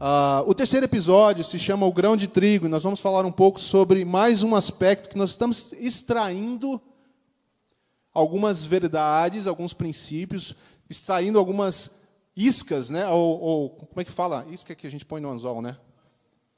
Uh, o terceiro episódio se chama O Grão de Trigo, nós vamos falar um pouco sobre mais um aspecto que nós estamos extraindo algumas verdades, alguns princípios, extraindo algumas iscas, né? Ou, ou, como é que fala? Isca que a gente põe no anzol, né?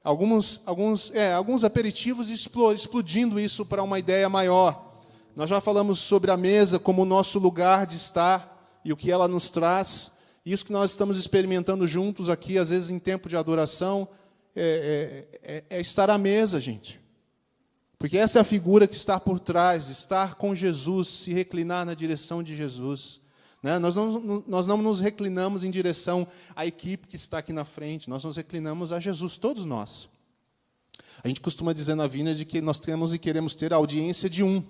Alguns, alguns, é, alguns aperitivos explodindo isso para uma ideia maior. Nós já falamos sobre a mesa como o nosso lugar de estar e o que ela nos traz. Isso que nós estamos experimentando juntos aqui, às vezes em tempo de adoração, é, é, é, é estar à mesa, gente. Porque essa é a figura que está por trás, estar com Jesus, se reclinar na direção de Jesus. Né? Nós, não, nós não nos reclinamos em direção à equipe que está aqui na frente, nós nos reclinamos a Jesus, todos nós. A gente costuma dizer na Vina de que nós temos e queremos ter a audiência de um.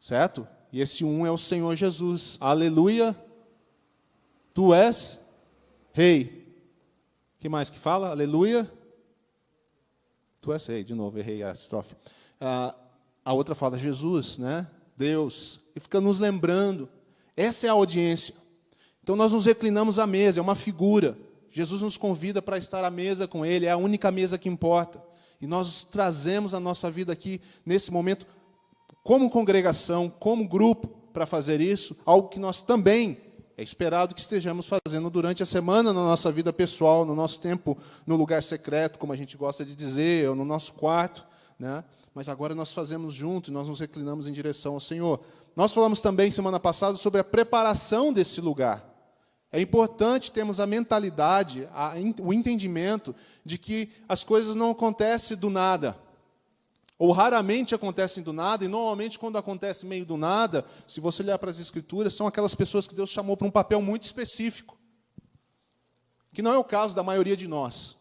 Certo? E esse um é o Senhor Jesus. Aleluia. Tu és rei. que mais que fala? Aleluia. Tu és rei. De novo, errei a estrofe. Ah, a outra fala Jesus, né? Deus. E fica nos lembrando essa é a audiência. Então nós nos reclinamos à mesa, é uma figura. Jesus nos convida para estar à mesa com Ele, é a única mesa que importa. E nós trazemos a nossa vida aqui, nesse momento, como congregação, como grupo, para fazer isso, algo que nós também é esperado que estejamos fazendo durante a semana na nossa vida pessoal, no nosso tempo no lugar secreto, como a gente gosta de dizer, ou no nosso quarto. Né? Mas agora nós fazemos junto e nós nos reclinamos em direção ao Senhor. Nós falamos também semana passada sobre a preparação desse lugar. É importante termos a mentalidade, a, o entendimento de que as coisas não acontecem do nada. Ou raramente acontecem do nada, e normalmente, quando acontece meio do nada, se você olhar para as Escrituras, são aquelas pessoas que Deus chamou para um papel muito específico. Que não é o caso da maioria de nós.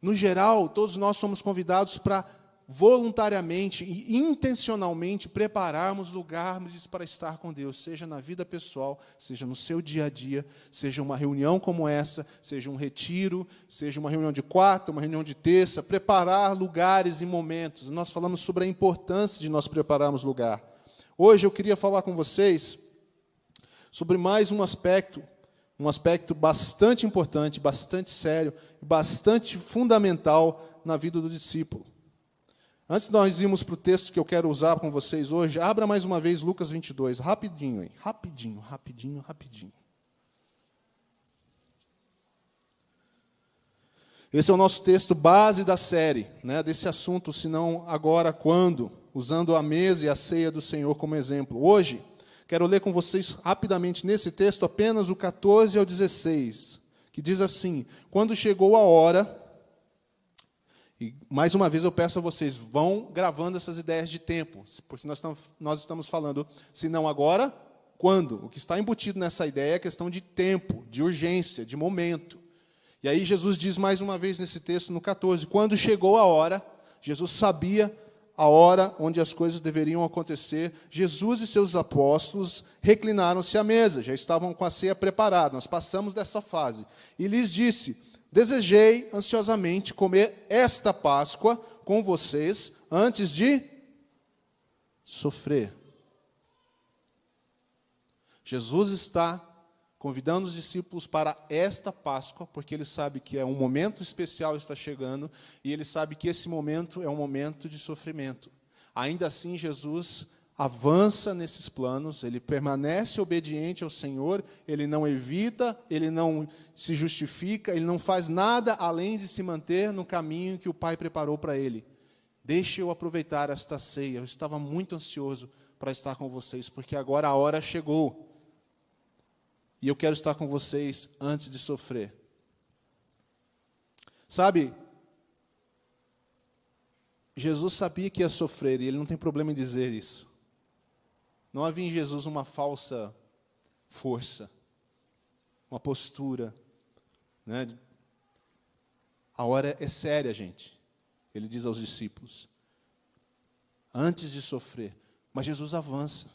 No geral, todos nós somos convidados para voluntariamente e intencionalmente prepararmos lugares para estar com Deus, seja na vida pessoal, seja no seu dia a dia, seja uma reunião como essa, seja um retiro, seja uma reunião de quarta, uma reunião de terça, preparar lugares e momentos. Nós falamos sobre a importância de nós prepararmos lugar. Hoje eu queria falar com vocês sobre mais um aspecto, um aspecto bastante importante, bastante sério, bastante fundamental na vida do discípulo. Antes de nós irmos para o texto que eu quero usar com vocês hoje, abra mais uma vez Lucas 22, rapidinho, hein? rapidinho, rapidinho, rapidinho. Esse é o nosso texto base da série, né, desse assunto, se não agora, quando, usando a mesa e a ceia do Senhor como exemplo. Hoje, quero ler com vocês rapidamente nesse texto apenas o 14 ao 16, que diz assim: Quando chegou a hora, e mais uma vez eu peço a vocês, vão gravando essas ideias de tempo, porque nós nós estamos falando, se não agora, quando? O que está embutido nessa ideia é questão de tempo, de urgência, de momento. E aí Jesus diz mais uma vez nesse texto, no 14: quando chegou a hora, Jesus sabia a hora onde as coisas deveriam acontecer, Jesus e seus apóstolos reclinaram-se à mesa, já estavam com a ceia preparada. Nós passamos dessa fase. E lhes disse: Desejei ansiosamente comer esta Páscoa com vocês antes de sofrer. Jesus está convidando os discípulos para esta Páscoa, porque ele sabe que é um momento especial está chegando e ele sabe que esse momento é um momento de sofrimento. Ainda assim, Jesus avança nesses planos, ele permanece obediente ao Senhor, ele não evita, ele não se justifica, ele não faz nada além de se manter no caminho que o Pai preparou para ele. Deixe eu aproveitar esta ceia, eu estava muito ansioso para estar com vocês, porque agora a hora chegou. E eu quero estar com vocês antes de sofrer. Sabe, Jesus sabia que ia sofrer e ele não tem problema em dizer isso. Não havia em Jesus uma falsa força, uma postura. Né? A hora é séria, gente. Ele diz aos discípulos. Antes de sofrer. Mas Jesus avança.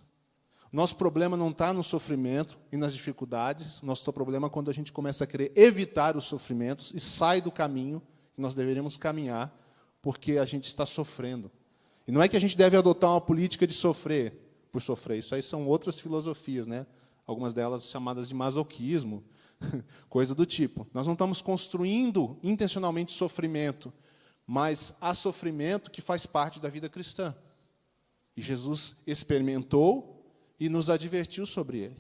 Nosso problema não está no sofrimento e nas dificuldades. Nosso problema é quando a gente começa a querer evitar os sofrimentos e sai do caminho que nós deveríamos caminhar, porque a gente está sofrendo. E não é que a gente deve adotar uma política de sofrer por sofrer. Isso aí são outras filosofias, né? Algumas delas chamadas de masoquismo. coisa do tipo. Nós não estamos construindo intencionalmente sofrimento, mas há sofrimento que faz parte da vida cristã. E Jesus experimentou e nos advertiu sobre ele.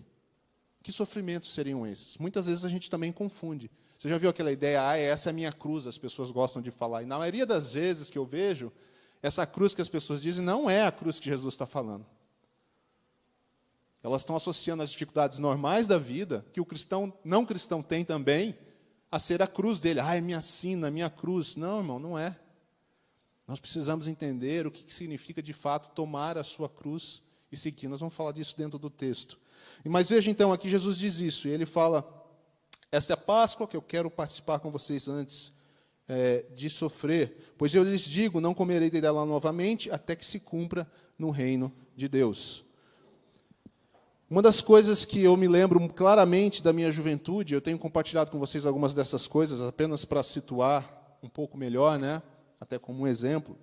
Que sofrimentos seriam esses? Muitas vezes a gente também confunde. Você já viu aquela ideia, ah, essa é a minha cruz, as pessoas gostam de falar. E na maioria das vezes que eu vejo, essa cruz que as pessoas dizem não é a cruz que Jesus está falando. Elas estão associando as dificuldades normais da vida, que o cristão não cristão tem também, a ser a cruz dele. Ah, é minha sina, minha cruz. Não, irmão, não é. Nós precisamos entender o que significa de fato tomar a sua cruz e seguir. Nós vamos falar disso dentro do texto. Mas veja então, aqui Jesus diz isso, e ele fala: esta é a Páscoa que eu quero participar com vocês antes é, de sofrer, pois eu lhes digo: não comerei dela novamente até que se cumpra no reino de Deus. Uma das coisas que eu me lembro claramente da minha juventude, eu tenho compartilhado com vocês algumas dessas coisas, apenas para situar um pouco melhor, né? até como um exemplo.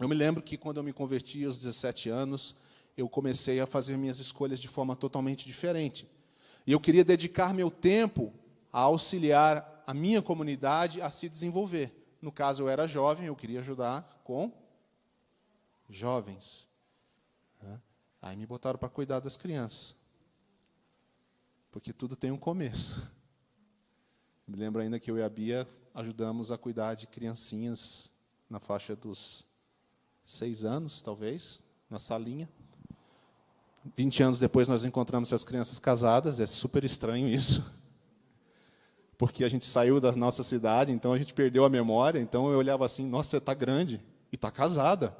Eu me lembro que quando eu me converti aos 17 anos, eu comecei a fazer minhas escolhas de forma totalmente diferente. E eu queria dedicar meu tempo a auxiliar a minha comunidade a se desenvolver. No caso, eu era jovem, eu queria ajudar com jovens. Aí me botaram para cuidar das crianças. Porque tudo tem um começo. Me lembro ainda que eu e a Bia ajudamos a cuidar de criancinhas na faixa dos seis anos, talvez, na salinha. Vinte anos depois nós encontramos as crianças casadas, é super estranho isso. Porque a gente saiu da nossa cidade, então a gente perdeu a memória, então eu olhava assim, nossa, você está grande e está casada.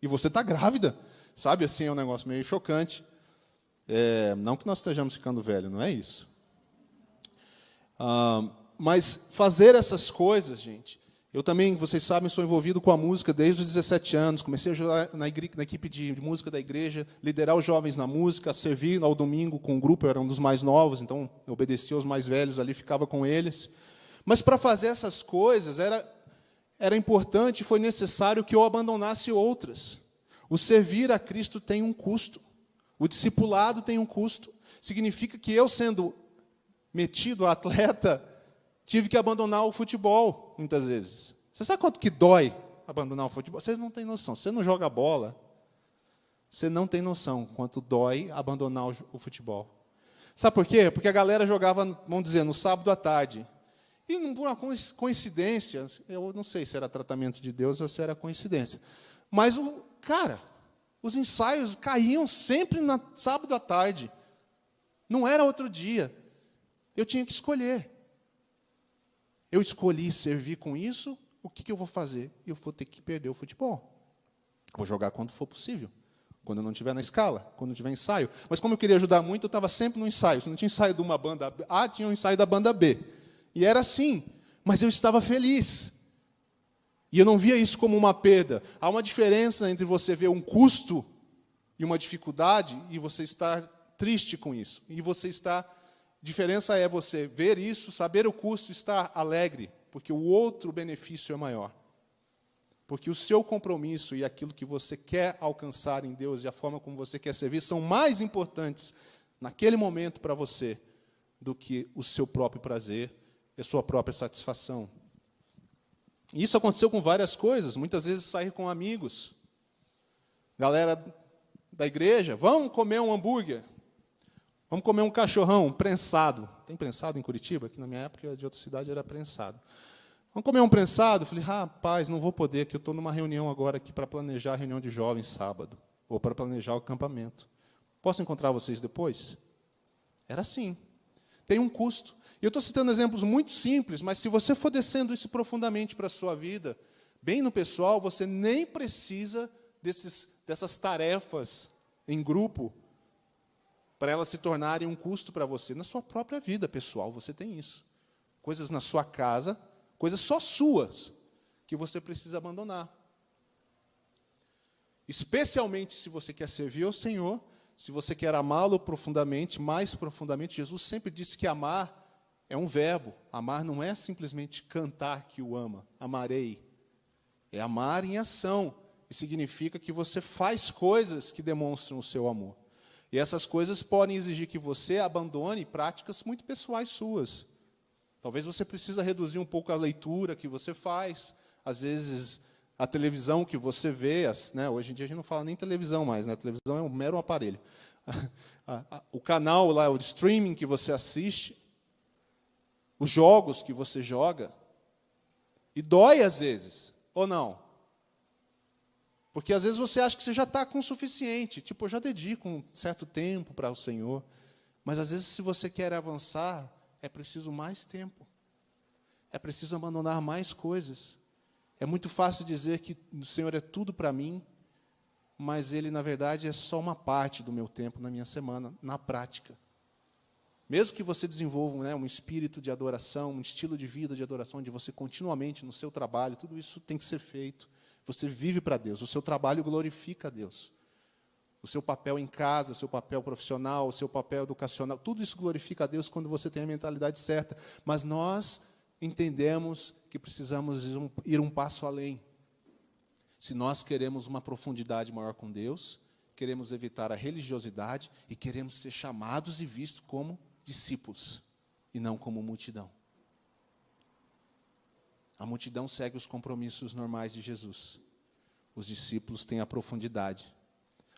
E você está grávida. Sabe, assim, é um negócio meio chocante. É, não que nós estejamos ficando velhos, não é isso. Ah, mas fazer essas coisas, gente. Eu também, vocês sabem, sou envolvido com a música desde os 17 anos. Comecei a ajudar na, na, equipe de música da igreja, liderar os jovens na música, servir ao domingo com o um grupo, eu era um dos mais novos, então eu obedecia aos mais velhos ali, ficava com eles. Mas para fazer essas coisas era, era importante, foi necessário que eu abandonasse outras. O servir a Cristo tem um custo. O discipulado tem um custo. Significa que eu, sendo metido a atleta, tive que abandonar o futebol, muitas vezes. Você sabe quanto que dói abandonar o futebol? Vocês não têm noção. Você não joga bola, você não tem noção quanto dói abandonar o futebol. Sabe por quê? Porque a galera jogava, vamos dizer, no sábado à tarde. E por uma coincidência, eu não sei se era tratamento de Deus ou se era coincidência. Mas o, Cara, os ensaios caíam sempre na sábado à tarde. Não era outro dia. Eu tinha que escolher. Eu escolhi servir com isso, o que, que eu vou fazer? Eu vou ter que perder o futebol. Vou jogar quando for possível. Quando eu não estiver na escala, quando tiver ensaio. Mas como eu queria ajudar muito, eu estava sempre no ensaio. Se não tinha ensaio de uma banda A, tinha um ensaio da banda B. E era assim. Mas eu estava feliz. E eu não via isso como uma perda. Há uma diferença entre você ver um custo e uma dificuldade e você estar triste com isso. E você está. Diferença é você ver isso, saber o custo, estar alegre, porque o outro benefício é maior. Porque o seu compromisso e aquilo que você quer alcançar em Deus e a forma como você quer servir são mais importantes naquele momento para você do que o seu próprio prazer e a sua própria satisfação. Isso aconteceu com várias coisas, muitas vezes sair com amigos. Galera da igreja, vamos comer um hambúrguer. Vamos comer um cachorrão prensado. Tem prensado em Curitiba? Aqui na minha época, de outra cidade, era prensado. Vamos comer um prensado? falei, rapaz, não vou poder, que eu estou numa reunião agora aqui para planejar a reunião de jovens sábado, ou para planejar o acampamento. Posso encontrar vocês depois? Era assim. Tem um custo. Eu estou citando exemplos muito simples, mas se você for descendo isso profundamente para a sua vida, bem no pessoal, você nem precisa desses, dessas tarefas em grupo para elas se tornarem um custo para você. Na sua própria vida pessoal, você tem isso. Coisas na sua casa, coisas só suas, que você precisa abandonar. Especialmente se você quer servir ao Senhor, se você quer amá-lo profundamente, mais profundamente, Jesus sempre disse que amar é um verbo. Amar não é simplesmente cantar que o ama, amarei. É amar em ação. E significa que você faz coisas que demonstram o seu amor. E essas coisas podem exigir que você abandone práticas muito pessoais suas. Talvez você precisa reduzir um pouco a leitura que você faz, às vezes a televisão que você vê, as, né, hoje em dia a gente não fala nem televisão mais, né, a televisão é um mero aparelho. o canal lá, o streaming que você assiste, os jogos que você joga, e dói às vezes, ou não? Porque às vezes você acha que você já está com o suficiente, tipo, eu já dedico um certo tempo para o Senhor, mas às vezes se você quer avançar, é preciso mais tempo, é preciso abandonar mais coisas. É muito fácil dizer que o Senhor é tudo para mim, mas Ele, na verdade, é só uma parte do meu tempo na minha semana, na prática. Mesmo que você desenvolva né, um espírito de adoração, um estilo de vida de adoração, onde você continuamente no seu trabalho, tudo isso tem que ser feito. Você vive para Deus, o seu trabalho glorifica a Deus. O seu papel em casa, o seu papel profissional, o seu papel educacional, tudo isso glorifica a Deus quando você tem a mentalidade certa. Mas nós entendemos que precisamos ir um, ir um passo além. Se nós queremos uma profundidade maior com Deus, queremos evitar a religiosidade e queremos ser chamados e vistos como discípulos e não como multidão. A multidão segue os compromissos normais de Jesus. Os discípulos têm a profundidade.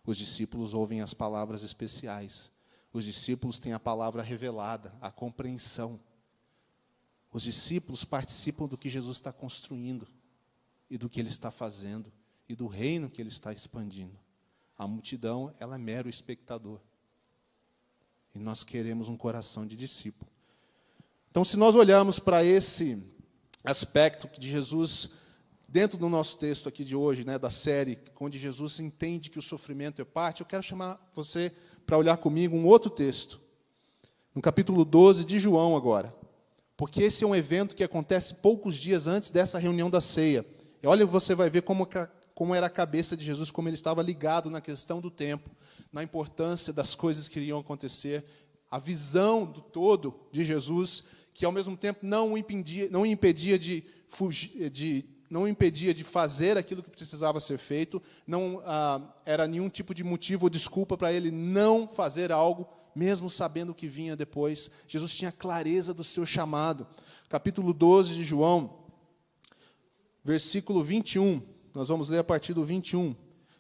Os discípulos ouvem as palavras especiais. Os discípulos têm a palavra revelada, a compreensão. Os discípulos participam do que Jesus está construindo e do que ele está fazendo e do reino que ele está expandindo. A multidão, ela é mero espectador. E nós queremos um coração de discípulo. Então, se nós olharmos para esse aspecto de Jesus, dentro do nosso texto aqui de hoje, né, da série, onde Jesus entende que o sofrimento é parte, eu quero chamar você para olhar comigo um outro texto. No capítulo 12 de João, agora. Porque esse é um evento que acontece poucos dias antes dessa reunião da ceia. E olha, você vai ver como, como era a cabeça de Jesus, como ele estava ligado na questão do tempo, na importância das coisas que iriam acontecer, a visão do todo de Jesus, que ao mesmo tempo não o impedia, não o impedia de fugir, de não impedia de fazer aquilo que precisava ser feito, não ah, era nenhum tipo de motivo ou desculpa para ele não fazer algo mesmo sabendo o que vinha depois. Jesus tinha clareza do seu chamado. Capítulo 12 de João, versículo 21. Nós vamos ler a partir do 21.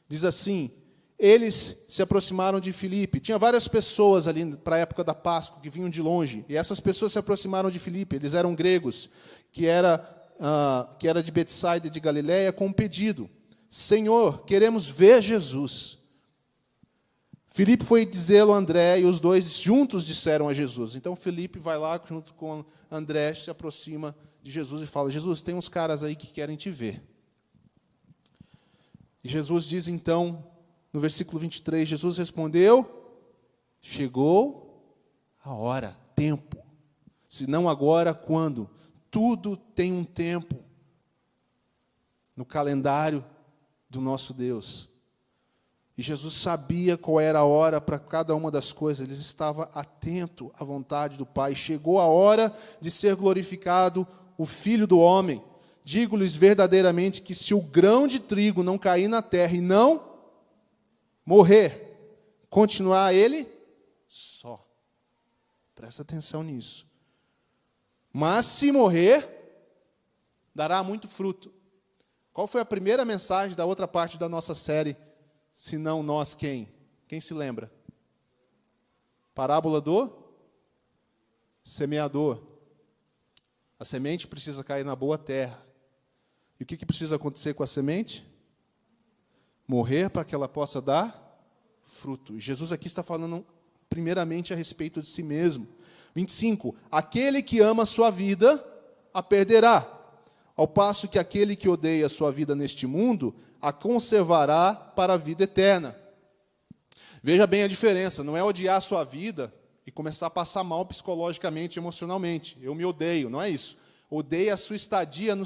Diz assim: Eles se aproximaram de Filipe. Tinha várias pessoas ali para a época da Páscoa que vinham de longe. E essas pessoas se aproximaram de Filipe. Eles eram gregos, que era, uh, que era de Betsaida de Galiléia, com um pedido: Senhor, queremos ver Jesus. Filipe foi dizê-lo a André e os dois juntos disseram a Jesus. Então Filipe vai lá junto com André, se aproxima de Jesus e fala: Jesus, tem uns caras aí que querem te ver. E Jesus diz então, no versículo 23, Jesus respondeu: Chegou a hora, tempo. Se não agora, quando? Tudo tem um tempo no calendário do nosso Deus. E Jesus sabia qual era a hora para cada uma das coisas, ele estava atento à vontade do Pai. Chegou a hora de ser glorificado o Filho do Homem. Digo-lhes verdadeiramente que se o grão de trigo não cair na terra e não morrer, continuar ele só. Presta atenção nisso. Mas se morrer, dará muito fruto. Qual foi a primeira mensagem da outra parte da nossa série? Se não nós quem? Quem se lembra? Parábola do semeador. A semente precisa cair na boa terra. E o que, que precisa acontecer com a semente? Morrer para que ela possa dar fruto. E Jesus aqui está falando primeiramente a respeito de si mesmo. 25. Aquele que ama a sua vida, a perderá. Ao passo que aquele que odeia a sua vida neste mundo, a conservará para a vida eterna. Veja bem a diferença, não é odiar a sua vida e começar a passar mal psicologicamente, emocionalmente. Eu me odeio, não é isso. Odeia a sua estadia no,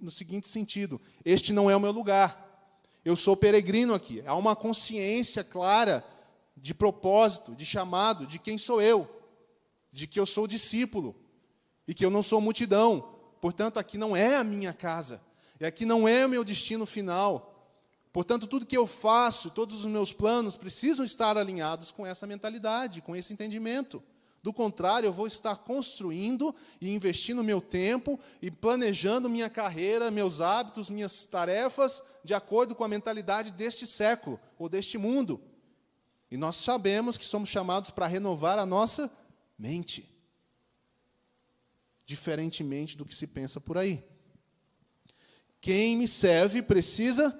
no seguinte sentido: este não é o meu lugar. Eu sou peregrino aqui. Há uma consciência clara de propósito, de chamado, de quem sou eu, de que eu sou discípulo e que eu não sou multidão. Portanto, aqui não é a minha casa, e aqui não é o meu destino final. Portanto, tudo que eu faço, todos os meus planos precisam estar alinhados com essa mentalidade, com esse entendimento Do contrário, eu vou estar construindo e investindo meu tempo e planejando minha carreira, meus hábitos, minhas tarefas de acordo com a mentalidade deste século ou deste mundo. E nós sabemos que somos chamados para renovar a nossa mente, diferentemente do que se pensa por aí. Quem me serve precisa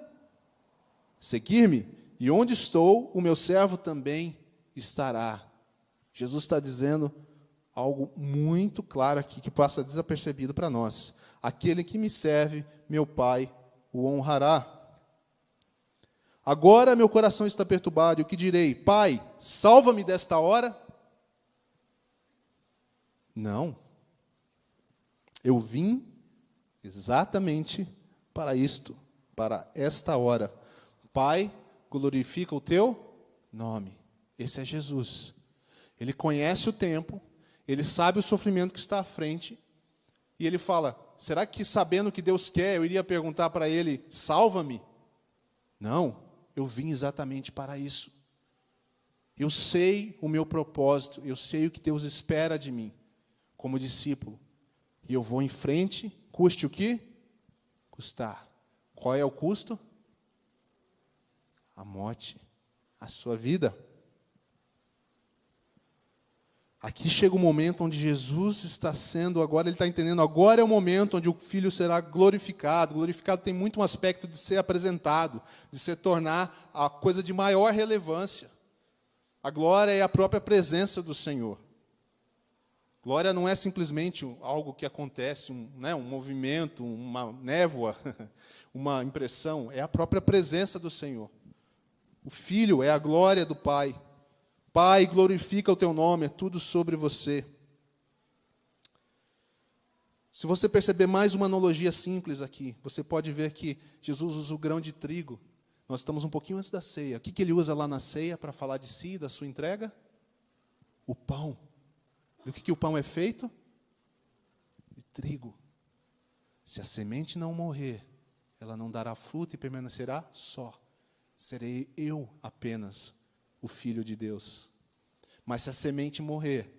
seguir-me, e onde estou, o meu servo também estará. Jesus está dizendo algo muito claro aqui que passa desapercebido para nós. Aquele que me serve, meu Pai o honrará. Agora meu coração está perturbado, e o que direi? Pai, salva-me desta hora? Não. Eu vim exatamente para isto, para esta hora. Pai, glorifica o teu nome. Esse é Jesus. Ele conhece o tempo, ele sabe o sofrimento que está à frente, e ele fala: será que sabendo o que Deus quer, eu iria perguntar para ele: salva-me? Não, eu vim exatamente para isso. Eu sei o meu propósito, eu sei o que Deus espera de mim, como discípulo, e eu vou em frente, custe o que? Custar. Qual é o custo? A morte, a sua vida. Aqui chega o momento onde Jesus está sendo, agora ele está entendendo, agora é o momento onde o Filho será glorificado. Glorificado tem muito um aspecto de ser apresentado, de se tornar a coisa de maior relevância. A glória é a própria presença do Senhor. Glória não é simplesmente algo que acontece, um, né, um movimento, uma névoa, uma impressão, é a própria presença do Senhor. O Filho é a glória do Pai. Pai, glorifica o teu nome, é tudo sobre você. Se você perceber mais uma analogia simples aqui, você pode ver que Jesus usa o grão de trigo. Nós estamos um pouquinho antes da ceia. O que, que ele usa lá na ceia para falar de si, da sua entrega? O pão. Do que, que o pão é feito? De trigo. Se a semente não morrer, ela não dará fruto e permanecerá só. Serei eu apenas o Filho de Deus. Mas se a semente morrer,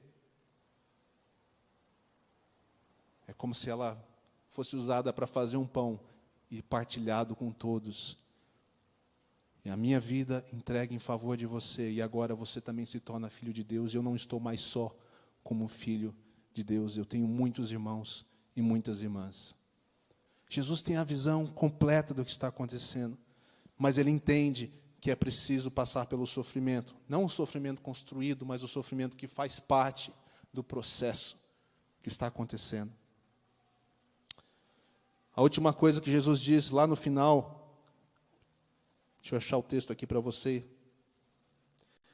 é como se ela fosse usada para fazer um pão e partilhado com todos. E a minha vida entregue em favor de você, e agora você também se torna filho de Deus, e eu não estou mais só como filho de Deus, eu tenho muitos irmãos e muitas irmãs. Jesus tem a visão completa do que está acontecendo, mas ele entende que é preciso passar pelo sofrimento. Não o sofrimento construído, mas o sofrimento que faz parte do processo que está acontecendo. A última coisa que Jesus diz lá no final, deixa eu achar o texto aqui para você.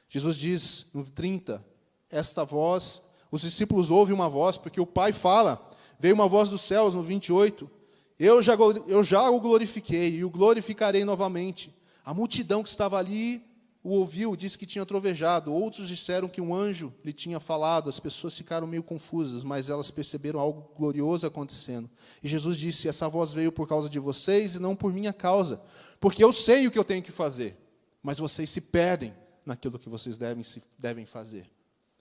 Jesus diz no 30, esta voz, os discípulos ouvem uma voz, porque o Pai fala, veio uma voz dos céus no 28, eu já, eu já o glorifiquei e o glorificarei novamente. A multidão que estava ali o ouviu, disse que tinha trovejado. Outros disseram que um anjo lhe tinha falado. As pessoas ficaram meio confusas, mas elas perceberam algo glorioso acontecendo. E Jesus disse: Essa voz veio por causa de vocês e não por minha causa, porque eu sei o que eu tenho que fazer, mas vocês se perdem naquilo que vocês devem, devem fazer.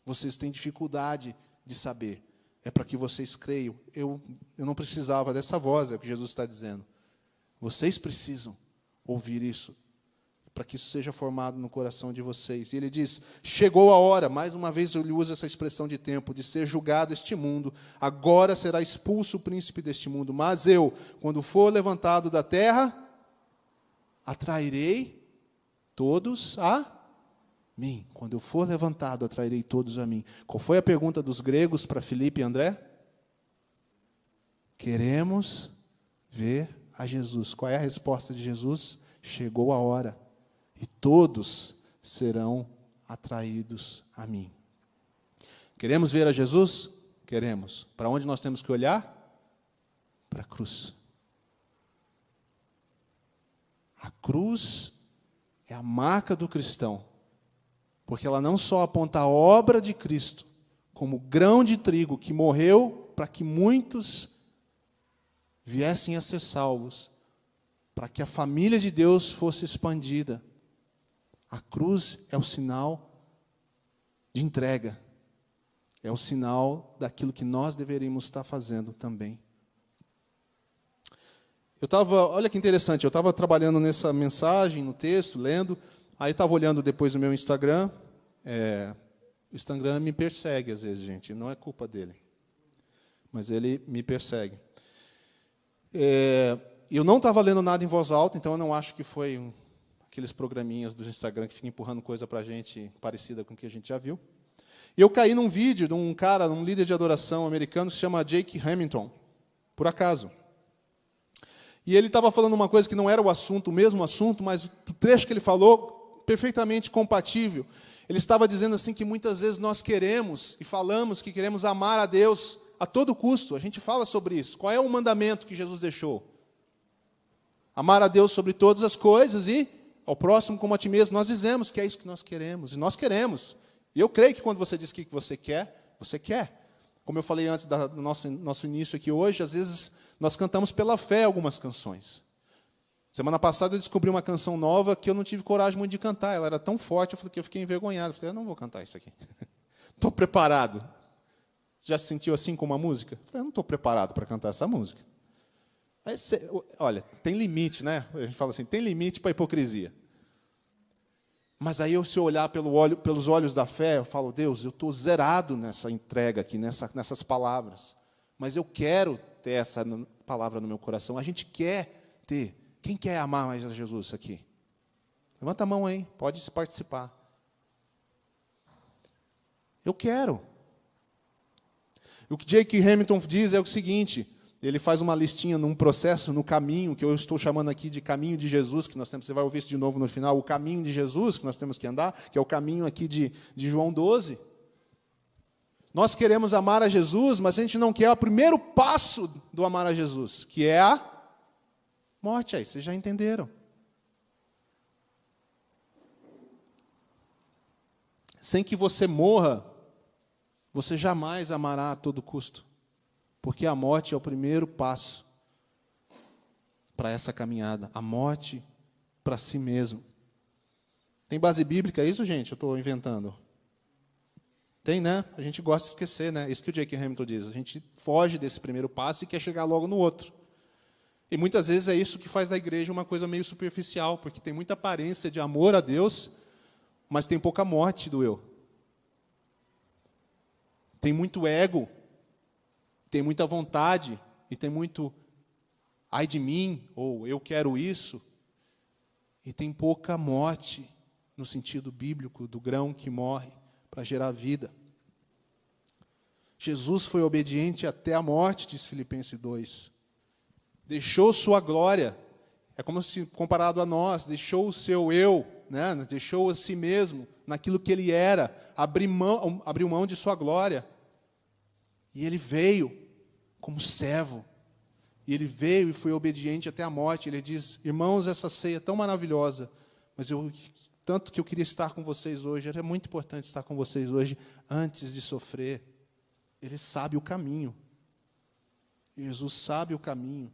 Vocês têm dificuldade de saber. É para que vocês creiam. Eu, eu não precisava dessa voz, é o que Jesus está dizendo. Vocês precisam ouvir isso para que isso seja formado no coração de vocês. E ele diz: Chegou a hora, mais uma vez ele usa essa expressão de tempo, de ser julgado este mundo. Agora será expulso o príncipe deste mundo. Mas eu, quando for levantado da terra, atrairei todos a mim. Quando eu for levantado, atrairei todos a mim. Qual foi a pergunta dos gregos para Filipe e André? Queremos ver a Jesus. Qual é a resposta de Jesus? Chegou a hora e todos serão atraídos a mim. Queremos ver a Jesus? Queremos. Para onde nós temos que olhar? Para a cruz. A cruz é a marca do cristão, porque ela não só aponta a obra de Cristo, como grão de trigo que morreu para que muitos viessem a ser salvos, para que a família de Deus fosse expandida a cruz é o sinal de entrega. É o sinal daquilo que nós deveríamos estar fazendo também. Eu estava, olha que interessante, eu estava trabalhando nessa mensagem, no texto, lendo, aí estava olhando depois o meu Instagram. É, o Instagram me persegue às vezes, gente, não é culpa dele, mas ele me persegue. É, eu não estava lendo nada em voz alta, então eu não acho que foi um, aqueles programinhas do Instagram que ficam empurrando coisa para a gente parecida com o que a gente já viu. E eu caí num vídeo de um cara, um líder de adoração americano que se chama Jake Hamilton, por acaso. E ele estava falando uma coisa que não era o assunto, o mesmo assunto, mas o trecho que ele falou, perfeitamente compatível. Ele estava dizendo assim que muitas vezes nós queremos e falamos que queremos amar a Deus a todo custo. A gente fala sobre isso. Qual é o mandamento que Jesus deixou? Amar a Deus sobre todas as coisas e ao próximo como a ti mesmo. Nós dizemos que é isso que nós queremos, e nós queremos. E eu creio que quando você diz o que você quer, você quer. Como eu falei antes do nosso, nosso início aqui hoje, às vezes nós cantamos pela fé algumas canções. Semana passada eu descobri uma canção nova que eu não tive coragem muito de cantar. Ela era tão forte, eu que eu fiquei envergonhado. Eu falei, eu não vou cantar isso aqui. Estou preparado. Você já se sentiu assim com uma música? Eu falei, eu não estou preparado para cantar essa música. Olha, tem limite, né? A gente fala assim, tem limite para a hipocrisia. Mas aí, eu, se eu olhar pelo olho, pelos olhos da fé, eu falo, Deus, eu estou zerado nessa entrega aqui, nessa, nessas palavras. Mas eu quero ter essa palavra no meu coração. A gente quer ter. Quem quer amar mais a Jesus aqui? Levanta a mão aí, pode participar. Eu quero. O que Jake Hamilton diz é o seguinte: ele faz uma listinha num processo, no caminho, que eu estou chamando aqui de caminho de Jesus, que nós temos, você vai ouvir isso de novo no final, o caminho de Jesus que nós temos que andar, que é o caminho aqui de, de João 12. Nós queremos amar a Jesus, mas a gente não quer o primeiro passo do amar a Jesus, que é a morte. Aí, vocês já entenderam. Sem que você morra, você jamais amará a todo custo. Porque a morte é o primeiro passo para essa caminhada. A morte para si mesmo. Tem base bíblica isso, gente? Eu estou inventando. Tem, né? A gente gosta de esquecer, né? Isso que o Jake Hamilton diz. A gente foge desse primeiro passo e quer chegar logo no outro. E muitas vezes é isso que faz da igreja uma coisa meio superficial, porque tem muita aparência de amor a Deus, mas tem pouca morte do eu. Tem muito ego tem muita vontade e tem muito ai de mim, ou eu quero isso, e tem pouca morte, no sentido bíblico, do grão que morre para gerar vida. Jesus foi obediente até a morte, diz Filipenses 2. Deixou sua glória, é como se comparado a nós, deixou o seu eu, né? deixou a si mesmo naquilo que ele era, abriu mão, abriu mão de sua glória. E ele veio como servo. E ele veio e foi obediente até a morte. Ele diz: Irmãos, essa ceia é tão maravilhosa, mas eu tanto que eu queria estar com vocês hoje, era muito importante estar com vocês hoje antes de sofrer. Ele sabe o caminho. Jesus sabe o caminho.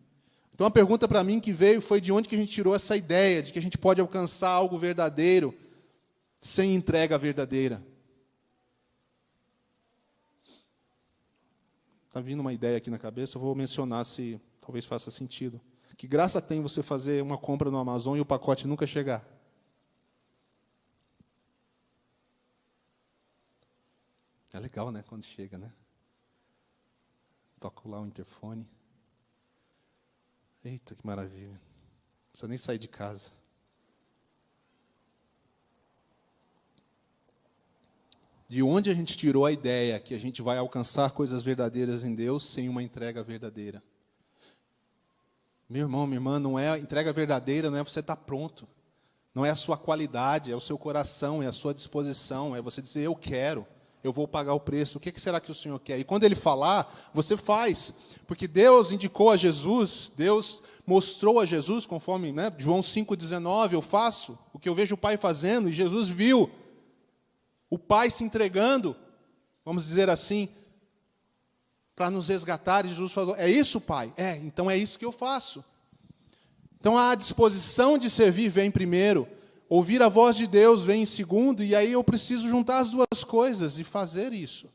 Então a pergunta para mim que veio foi de onde que a gente tirou essa ideia de que a gente pode alcançar algo verdadeiro sem entrega verdadeira. Está vindo uma ideia aqui na cabeça, eu vou mencionar se talvez faça sentido. Que graça tem você fazer uma compra no Amazon e o pacote nunca chegar? É legal, né? Quando chega, né? Toco lá o interfone. Eita, que maravilha. Não precisa nem sair de casa. De onde a gente tirou a ideia que a gente vai alcançar coisas verdadeiras em Deus sem uma entrega verdadeira? Meu irmão, minha irmã, não é entrega verdadeira, não é você estar tá pronto. Não é a sua qualidade, é o seu coração, é a sua disposição, é você dizer eu quero, eu vou pagar o preço. O que será que o Senhor quer? E quando ele falar, você faz, porque Deus indicou a Jesus, Deus mostrou a Jesus, conforme né, João 5,19, eu faço o que eu vejo o Pai fazendo, e Jesus viu o Pai se entregando, vamos dizer assim, para nos resgatar, e Jesus falou: É isso, Pai? É, então é isso que eu faço. Então a disposição de servir vem primeiro, ouvir a voz de Deus vem em segundo, e aí eu preciso juntar as duas coisas e fazer isso.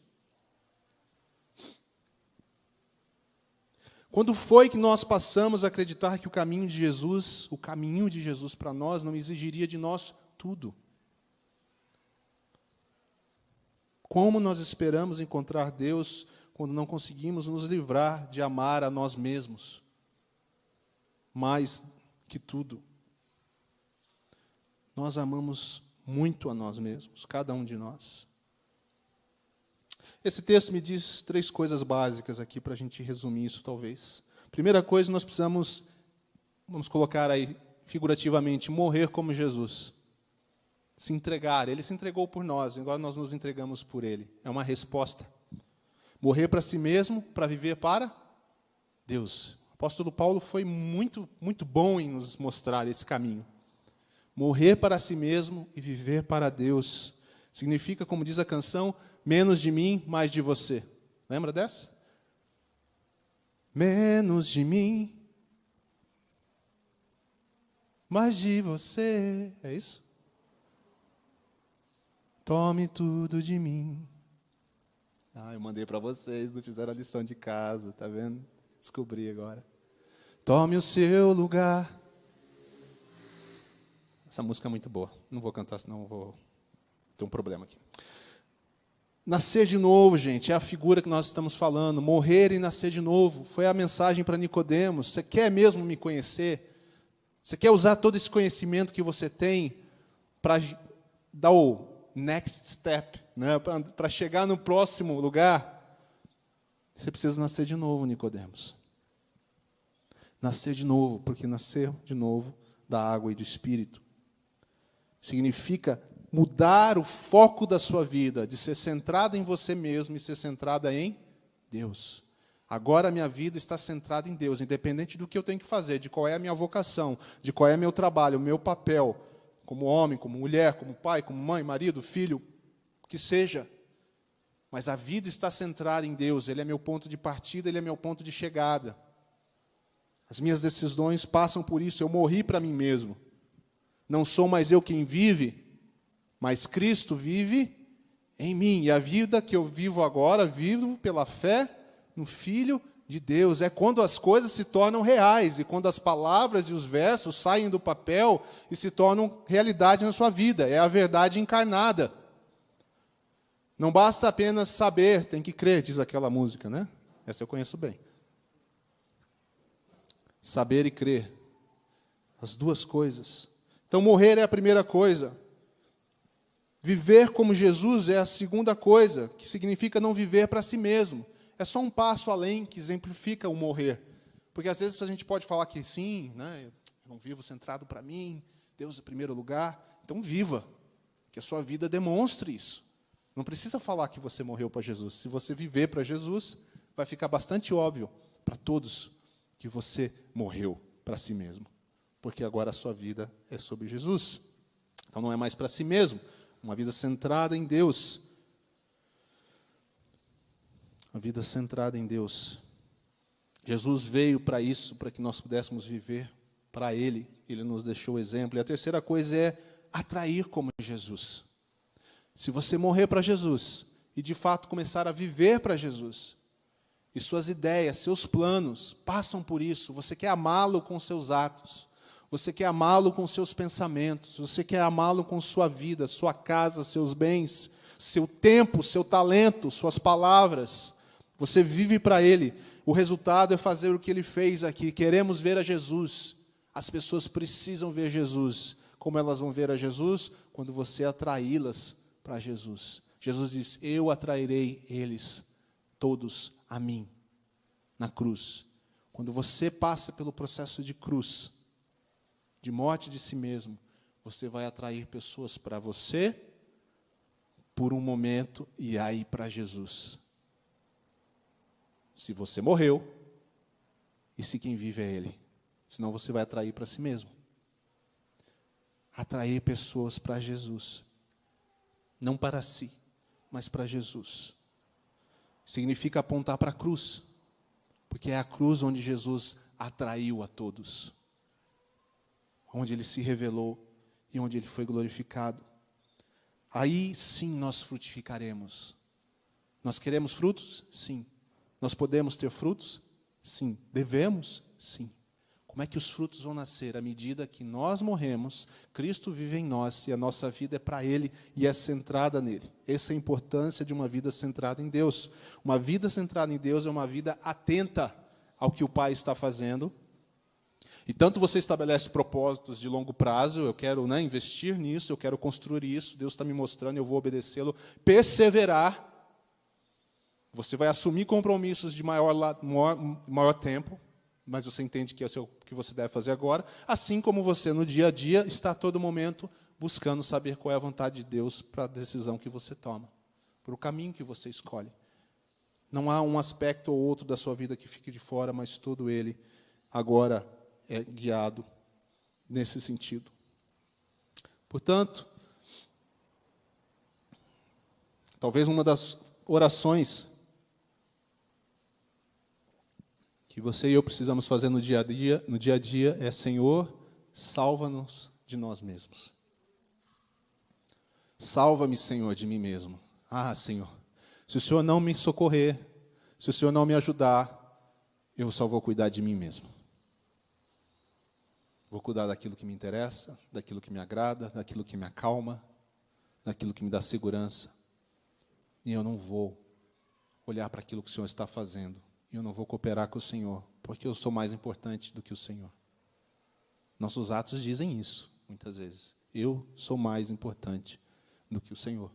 Quando foi que nós passamos a acreditar que o caminho de Jesus, o caminho de Jesus para nós, não exigiria de nós tudo? Como nós esperamos encontrar Deus quando não conseguimos nos livrar de amar a nós mesmos mais que tudo? Nós amamos muito a nós mesmos, cada um de nós. Esse texto me diz três coisas básicas aqui para a gente resumir isso, talvez. Primeira coisa, nós precisamos, vamos colocar aí figurativamente, morrer como Jesus. Se entregar. Ele se entregou por nós, agora nós nos entregamos por Ele. É uma resposta. Morrer para si mesmo, para viver para Deus. O apóstolo Paulo foi muito, muito bom em nos mostrar esse caminho. Morrer para si mesmo e viver para Deus. Significa, como diz a canção, menos de mim, mais de você. Lembra dessa? Menos de mim, mais de você. É isso? Tome tudo de mim. Ah, eu mandei para vocês, não fizeram a lição de casa, tá vendo? Descobri agora. Tome o seu lugar. Essa música é muito boa. Não vou cantar, senão vou ter um problema aqui. Nascer de novo, gente, é a figura que nós estamos falando. Morrer e nascer de novo. Foi a mensagem para Nicodemos. Você quer mesmo me conhecer? Você quer usar todo esse conhecimento que você tem para dar o next step, né? para chegar no próximo lugar? Você precisa nascer de novo, Nicodemos. Nascer de novo, porque nascer de novo da água e do Espírito significa mudar o foco da sua vida, de ser centrada em você mesmo e ser centrada em Deus. Agora a minha vida está centrada em Deus, independente do que eu tenho que fazer, de qual é a minha vocação, de qual é meu trabalho, o meu papel, como homem, como mulher, como pai, como mãe, marido, filho, que seja. Mas a vida está centrada em Deus, Ele é meu ponto de partida, Ele é meu ponto de chegada. As minhas decisões passam por isso, eu morri para mim mesmo. Não sou mais eu quem vive, mas Cristo vive em mim. E a vida que eu vivo agora, vivo pela fé no Filho de Deus. É quando as coisas se tornam reais e quando as palavras e os versos saem do papel e se tornam realidade na sua vida. É a verdade encarnada. Não basta apenas saber, tem que crer, diz aquela música, né? Essa eu conheço bem. Saber e crer. As duas coisas. Então, morrer é a primeira coisa. Viver como Jesus é a segunda coisa, que significa não viver para si mesmo. É só um passo além que exemplifica o morrer. Porque às vezes a gente pode falar que sim, né, eu não vivo centrado para mim, Deus é primeiro lugar. Então viva, que a sua vida demonstre isso. Não precisa falar que você morreu para Jesus. Se você viver para Jesus, vai ficar bastante óbvio para todos que você morreu para si mesmo. Porque agora a sua vida é sobre Jesus. Então não é mais para si mesmo, uma vida centrada em Deus. Uma vida centrada em Deus. Jesus veio para isso, para que nós pudéssemos viver para Ele. Ele nos deixou o exemplo. E a terceira coisa é atrair como Jesus. Se você morrer para Jesus e de fato começar a viver para Jesus, e suas ideias, seus planos passam por isso, você quer amá-lo com seus atos. Você quer amá-lo com seus pensamentos, você quer amá-lo com sua vida, sua casa, seus bens, seu tempo, seu talento, suas palavras. Você vive para Ele. O resultado é fazer o que Ele fez aqui. Queremos ver a Jesus. As pessoas precisam ver Jesus. Como elas vão ver a Jesus? Quando você atraí-las para Jesus. Jesus diz: Eu atrairei eles todos a mim, na cruz. Quando você passa pelo processo de cruz, de morte de si mesmo, você vai atrair pessoas para você por um momento e aí para Jesus. Se você morreu, e se quem vive é Ele. Senão você vai atrair para si mesmo. Atrair pessoas para Jesus. Não para si, mas para Jesus. Significa apontar para a cruz. Porque é a cruz onde Jesus atraiu a todos onde ele se revelou e onde ele foi glorificado. Aí sim nós frutificaremos. Nós queremos frutos? Sim. Nós podemos ter frutos? Sim. Devemos? Sim. Como é que os frutos vão nascer? À medida que nós morremos, Cristo vive em nós e a nossa vida é para Ele e é centrada nele. Essa é a importância de uma vida centrada em Deus. Uma vida centrada em Deus é uma vida atenta ao que o Pai está fazendo. E tanto você estabelece propósitos de longo prazo, eu quero né, investir nisso, eu quero construir isso, Deus está me mostrando, eu vou obedecê-lo, perseverar. Você vai assumir compromissos de maior, maior, maior tempo, mas você entende que é o que você deve fazer agora, assim como você no dia a dia está a todo momento buscando saber qual é a vontade de Deus para a decisão que você toma, para o caminho que você escolhe. Não há um aspecto ou outro da sua vida que fique de fora, mas todo ele agora é guiado nesse sentido. Portanto, talvez uma das orações que você e eu precisamos fazer no dia a dia, no dia a dia é Senhor, salva-nos de nós mesmos. Salva-me, Senhor, de mim mesmo. Ah, Senhor, se o Senhor não me socorrer, se o Senhor não me ajudar, eu só vou cuidar de mim mesmo. Vou cuidar daquilo que me interessa, daquilo que me agrada, daquilo que me acalma, daquilo que me dá segurança. E eu não vou olhar para aquilo que o Senhor está fazendo eu não vou cooperar com o Senhor, porque eu sou mais importante do que o Senhor. Nossos atos dizem isso, muitas vezes. Eu sou mais importante do que o Senhor.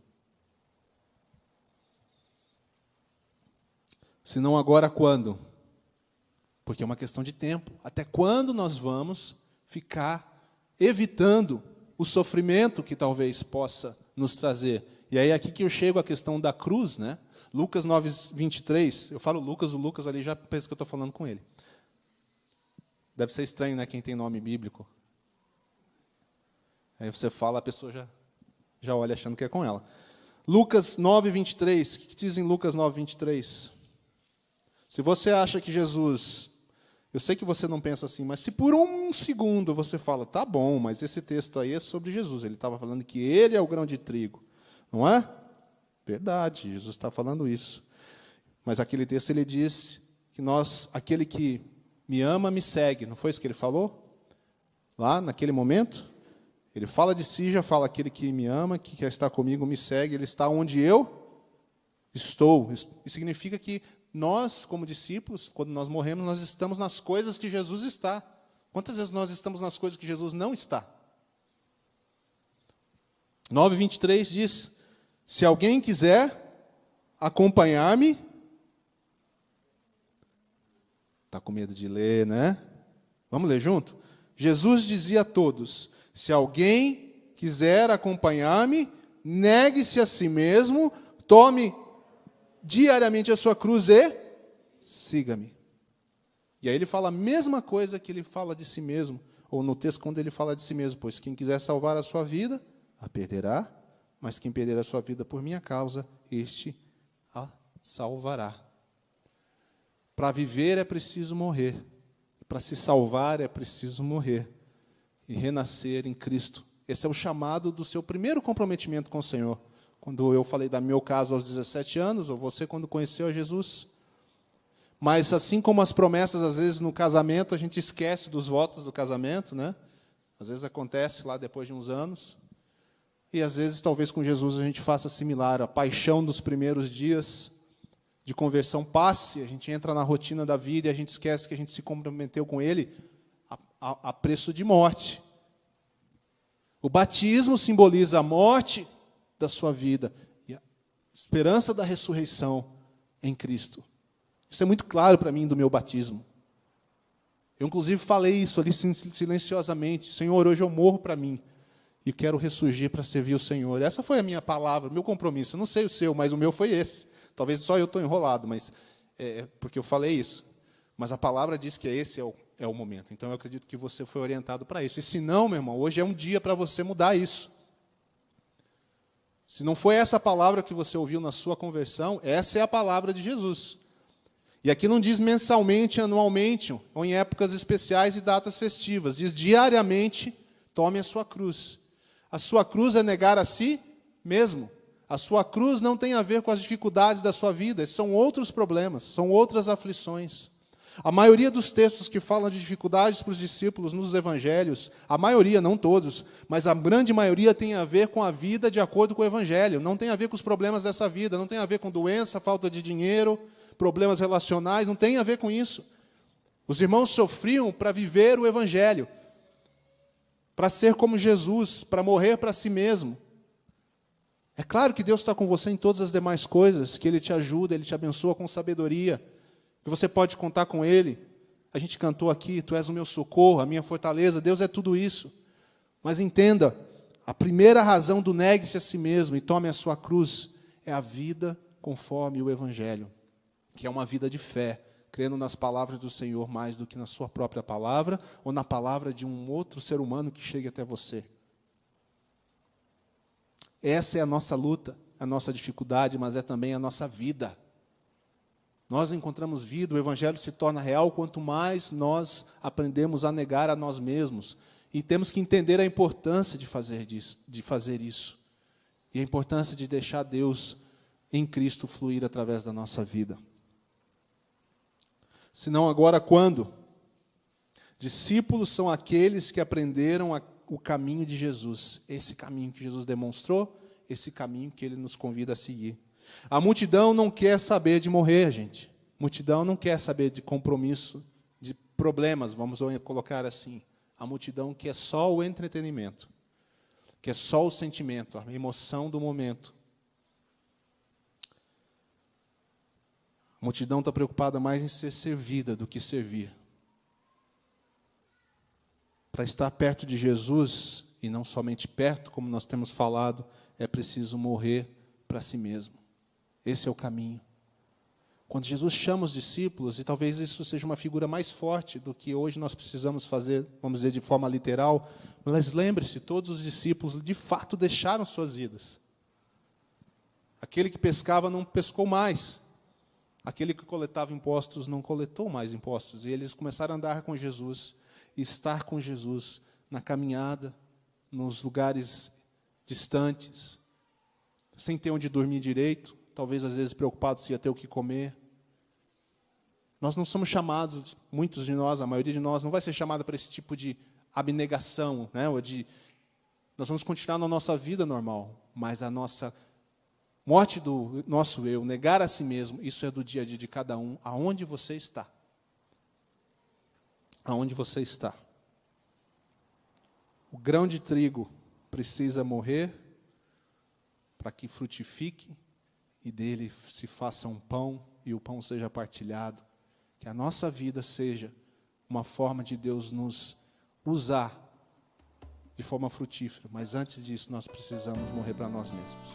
Se não agora, quando? Porque é uma questão de tempo. Até quando nós vamos ficar evitando o sofrimento que talvez possa nos trazer? E aí aqui que eu chego à questão da cruz, né? Lucas 9, 23. Eu falo Lucas, o Lucas ali já pensa que eu estou falando com ele. Deve ser estranho, né? Quem tem nome bíblico. Aí você fala, a pessoa já, já olha achando que é com ela. Lucas 9, 23. O que diz em Lucas 9, 23? Se você acha que Jesus. Eu sei que você não pensa assim, mas se por um segundo você fala, tá bom, mas esse texto aí é sobre Jesus. Ele estava falando que ele é o grão de trigo. Não é? Verdade, Jesus está falando isso. Mas aquele texto ele diz que nós, aquele que me ama, me segue. Não foi isso que ele falou? Lá, naquele momento? Ele fala de si, já fala aquele que me ama, que quer estar comigo, me segue. Ele está onde eu estou. Isso significa que nós, como discípulos, quando nós morremos, nós estamos nas coisas que Jesus está. Quantas vezes nós estamos nas coisas que Jesus não está? 9,23 diz: se alguém quiser acompanhar-me, está com medo de ler, né? Vamos ler junto? Jesus dizia a todos: se alguém quiser acompanhar-me, negue-se a si mesmo, tome diariamente a sua cruz e siga-me. E aí ele fala a mesma coisa que ele fala de si mesmo, ou no texto quando ele fala de si mesmo, pois quem quiser salvar a sua vida, a perderá, mas quem perder a sua vida por minha causa, este a salvará. Para viver é preciso morrer, para se salvar é preciso morrer e renascer em Cristo. Esse é o chamado do seu primeiro comprometimento com o Senhor. Quando eu falei da meu caso aos 17 anos, ou você quando conheceu a Jesus. Mas assim como as promessas, às vezes no casamento, a gente esquece dos votos do casamento, né? Às vezes acontece lá depois de uns anos. E às vezes, talvez com Jesus, a gente faça similar. A paixão dos primeiros dias de conversão passe, a gente entra na rotina da vida e a gente esquece que a gente se comprometeu com Ele a, a, a preço de morte. O batismo simboliza a morte da sua vida e a esperança da ressurreição em Cristo. Isso é muito claro para mim do meu batismo. Eu, inclusive, falei isso ali silenciosamente: Senhor, hoje eu morro para mim e quero ressurgir para servir o Senhor. Essa foi a minha palavra, meu compromisso. Eu não sei o seu, mas o meu foi esse. Talvez só eu estou enrolado, mas é, é, porque eu falei isso. Mas a palavra diz que esse é o, é o momento. Então eu acredito que você foi orientado para isso. E se não, meu irmão, hoje é um dia para você mudar isso. Se não foi essa palavra que você ouviu na sua conversão, essa é a palavra de Jesus. E aqui não diz mensalmente, anualmente, ou em épocas especiais e datas festivas. Diz diariamente, tome a sua cruz. A sua cruz é negar a si mesmo. A sua cruz não tem a ver com as dificuldades da sua vida, são outros problemas, são outras aflições. A maioria dos textos que falam de dificuldades para os discípulos nos evangelhos, a maioria, não todos, mas a grande maioria tem a ver com a vida de acordo com o evangelho. Não tem a ver com os problemas dessa vida, não tem a ver com doença, falta de dinheiro, problemas relacionais, não tem a ver com isso. Os irmãos sofriam para viver o evangelho, para ser como Jesus, para morrer para si mesmo. É claro que Deus está com você em todas as demais coisas, que Ele te ajuda, Ele te abençoa com sabedoria que você pode contar com Ele. A gente cantou aqui: Tu és o meu socorro, a minha fortaleza. Deus é tudo isso. Mas entenda: a primeira razão do negue-se a si mesmo e tome a sua cruz é a vida conforme o Evangelho, que é uma vida de fé, crendo nas palavras do Senhor mais do que na sua própria palavra ou na palavra de um outro ser humano que chegue até você. Essa é a nossa luta, a nossa dificuldade, mas é também a nossa vida. Nós encontramos vida, o Evangelho se torna real quanto mais nós aprendemos a negar a nós mesmos. E temos que entender a importância de fazer, disso, de fazer isso. E a importância de deixar Deus em Cristo fluir através da nossa vida. Senão, agora quando? Discípulos são aqueles que aprenderam a, o caminho de Jesus. Esse caminho que Jesus demonstrou, esse caminho que ele nos convida a seguir. A multidão não quer saber de morrer, gente. A multidão não quer saber de compromisso, de problemas, vamos colocar assim. A multidão quer só o entretenimento, quer só o sentimento, a emoção do momento. A multidão está preocupada mais em ser servida do que servir. Para estar perto de Jesus, e não somente perto, como nós temos falado, é preciso morrer para si mesmo. Esse é o caminho. Quando Jesus chama os discípulos, e talvez isso seja uma figura mais forte do que hoje nós precisamos fazer, vamos dizer de forma literal, mas lembre-se, todos os discípulos de fato deixaram suas vidas. Aquele que pescava não pescou mais. Aquele que coletava impostos não coletou mais impostos. E eles começaram a andar com Jesus, estar com Jesus na caminhada, nos lugares distantes, sem ter onde dormir direito, talvez às vezes preocupado se ia ter o que comer. Nós não somos chamados, muitos de nós, a maioria de nós, não vai ser chamada para esse tipo de abnegação, né? ou de. Nós vamos continuar na nossa vida normal, mas a nossa morte do nosso eu, negar a si mesmo, isso é do dia a dia de cada um, aonde você está. Aonde você está. O grão de trigo precisa morrer para que frutifique e dele se faça um pão e o pão seja partilhado. Que a nossa vida seja uma forma de Deus nos usar de forma frutífera, mas antes disso nós precisamos morrer para nós mesmos.